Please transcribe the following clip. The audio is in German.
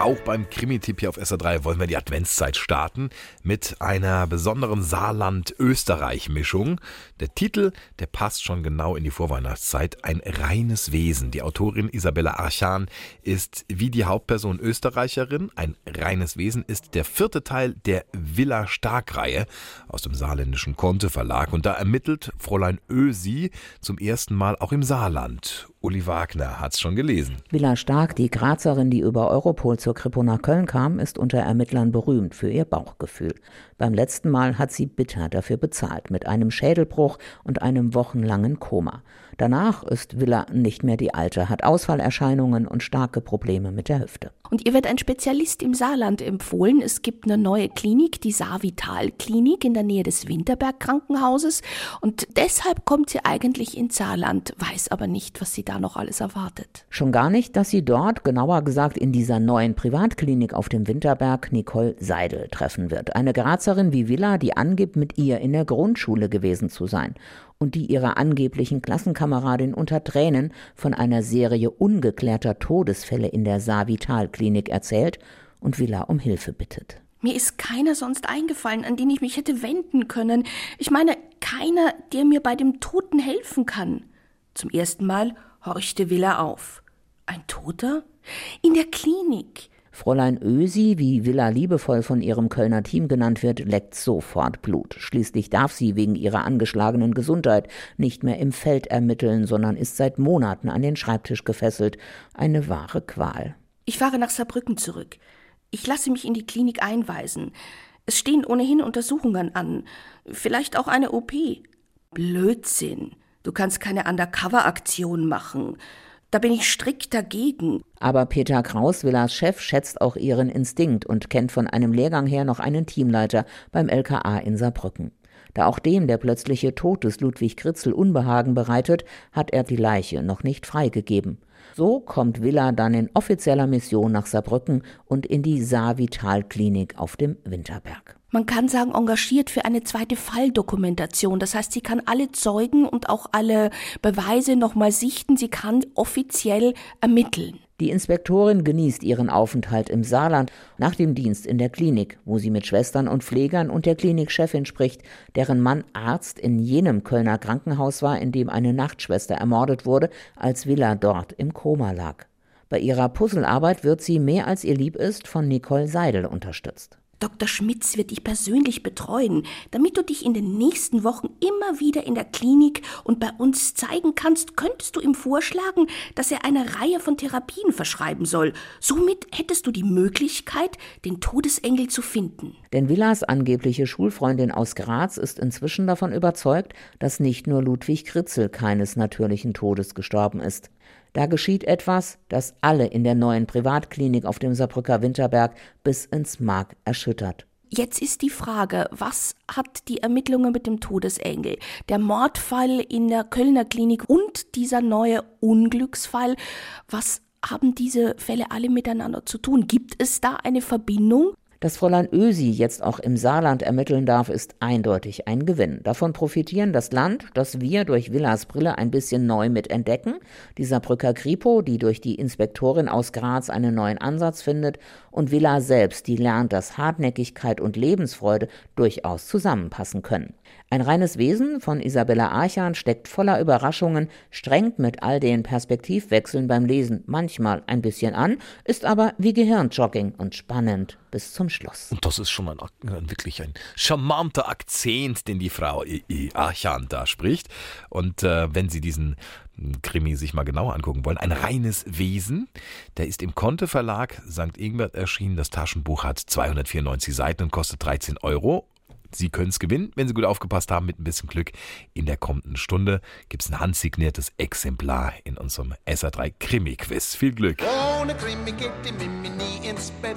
Auch beim Krimi-Tipp hier auf SR3 wollen wir die Adventszeit starten mit einer besonderen Saarland-Österreich-Mischung. Der Titel, der passt schon genau in die Vorweihnachtszeit. Ein reines Wesen. Die Autorin Isabella Archan ist wie die Hauptperson Österreicherin. Ein reines Wesen ist der vierte Teil der Villa Stark-Reihe aus dem saarländischen Konte Verlag. Und da ermittelt Fräulein Ösi zum ersten Mal auch im Saarland. Uli Wagner hat's schon gelesen. Villa Stark, die Grazerin, die über Europol zur Kripo nach Köln kam, ist unter Ermittlern berühmt für ihr Bauchgefühl. Beim letzten Mal hat sie bitter dafür bezahlt, mit einem Schädelbruch und einem wochenlangen Koma. Danach ist Villa nicht mehr die alte, hat Ausfallerscheinungen und starke Probleme mit der Hüfte. Und ihr wird ein Spezialist im Saarland empfohlen. Es gibt eine neue Klinik, die Saarvital Klinik in der Nähe des Winterberg Krankenhauses. Und deshalb kommt sie eigentlich ins Saarland, weiß aber nicht, was sie da noch alles erwartet. Schon gar nicht, dass sie dort, genauer gesagt in dieser neuen Privatklinik auf dem Winterberg, Nicole Seidel treffen wird. Eine Grazerin wie Villa, die angibt, mit ihr in der Grundschule gewesen zu sein und die ihrer angeblichen Klassenkameradin unter Tränen von einer Serie ungeklärter Todesfälle in der Saarvital-Klinik erzählt und Villa um Hilfe bittet. Mir ist keiner sonst eingefallen, an den ich mich hätte wenden können. Ich meine, keiner, der mir bei dem Toten helfen kann. Zum ersten Mal horchte Villa auf. Ein Toter? In der Klinik. Fräulein Ösi, wie Villa liebevoll von ihrem Kölner Team genannt wird, leckt sofort Blut. Schließlich darf sie wegen ihrer angeschlagenen Gesundheit nicht mehr im Feld ermitteln, sondern ist seit Monaten an den Schreibtisch gefesselt. Eine wahre Qual. Ich fahre nach Saarbrücken zurück. Ich lasse mich in die Klinik einweisen. Es stehen ohnehin Untersuchungen an. Vielleicht auch eine OP. Blödsinn. Du kannst keine Undercover-Aktion machen. Da bin ich strikt dagegen. Aber Peter Kraus, Villas Chef, schätzt auch ihren Instinkt und kennt von einem Lehrgang her noch einen Teamleiter beim LKA in Saarbrücken. Da auch dem der plötzliche Tod des Ludwig Kritzel Unbehagen bereitet, hat er die Leiche noch nicht freigegeben. So kommt Villa dann in offizieller Mission nach Saarbrücken und in die Saar-Vital-Klinik auf dem Winterberg man kann sagen, engagiert für eine zweite Falldokumentation. Das heißt, sie kann alle Zeugen und auch alle Beweise nochmal sichten. Sie kann offiziell ermitteln. Die Inspektorin genießt ihren Aufenthalt im Saarland nach dem Dienst in der Klinik, wo sie mit Schwestern und Pflegern und der Klinikchefin spricht, deren Mann Arzt in jenem Kölner Krankenhaus war, in dem eine Nachtschwester ermordet wurde, als Villa dort im Koma lag. Bei ihrer Puzzlearbeit wird sie mehr als ihr lieb ist von Nicole Seidel unterstützt. Dr. Schmitz wird dich persönlich betreuen, damit du dich in den nächsten Wochen immer wieder in der Klinik und bei uns zeigen kannst, könntest du ihm vorschlagen, dass er eine Reihe von Therapien verschreiben soll. Somit hättest du die Möglichkeit, den Todesengel zu finden. Denn Villas angebliche Schulfreundin aus Graz ist inzwischen davon überzeugt, dass nicht nur Ludwig Kritzel keines natürlichen Todes gestorben ist. Da geschieht etwas, das alle in der neuen Privatklinik auf dem Saarbrücker Winterberg bis ins Mark erschüttert. Jetzt ist die Frage, was hat die Ermittlungen mit dem Todesengel, der Mordfall in der Kölner Klinik und dieser neue Unglücksfall, was haben diese Fälle alle miteinander zu tun? Gibt es da eine Verbindung? Dass Fräulein Ösi jetzt auch im Saarland ermitteln darf, ist eindeutig ein Gewinn. Davon profitieren das Land, das wir durch Villas Brille ein bisschen neu mit entdecken, die Saarbrücker Kripo, die durch die Inspektorin aus Graz einen neuen Ansatz findet, und Villa selbst, die lernt, dass Hartnäckigkeit und Lebensfreude durchaus zusammenpassen können. Ein reines Wesen von Isabella Archan steckt voller Überraschungen, strengt mit all den Perspektivwechseln beim Lesen manchmal ein bisschen an, ist aber wie Gehirnjogging und spannend bis zum Schluss. Und das ist schon ein, ein wirklich ein charmanter Akzent, den die Frau Archan da spricht. Und äh, wenn Sie diesen Krimi sich mal genauer angucken wollen, ein reines Wesen, der ist im Konte Verlag St. Ingbert erschienen. Das Taschenbuch hat 294 Seiten und kostet 13 Euro. Sie können es gewinnen, wenn Sie gut aufgepasst haben, mit ein bisschen Glück. In der kommenden Stunde gibt es ein handsigniertes Exemplar in unserem SA3 Krimi-Quiz. Viel Glück! Ohne Krimi geht die Mimi nie ins Bett.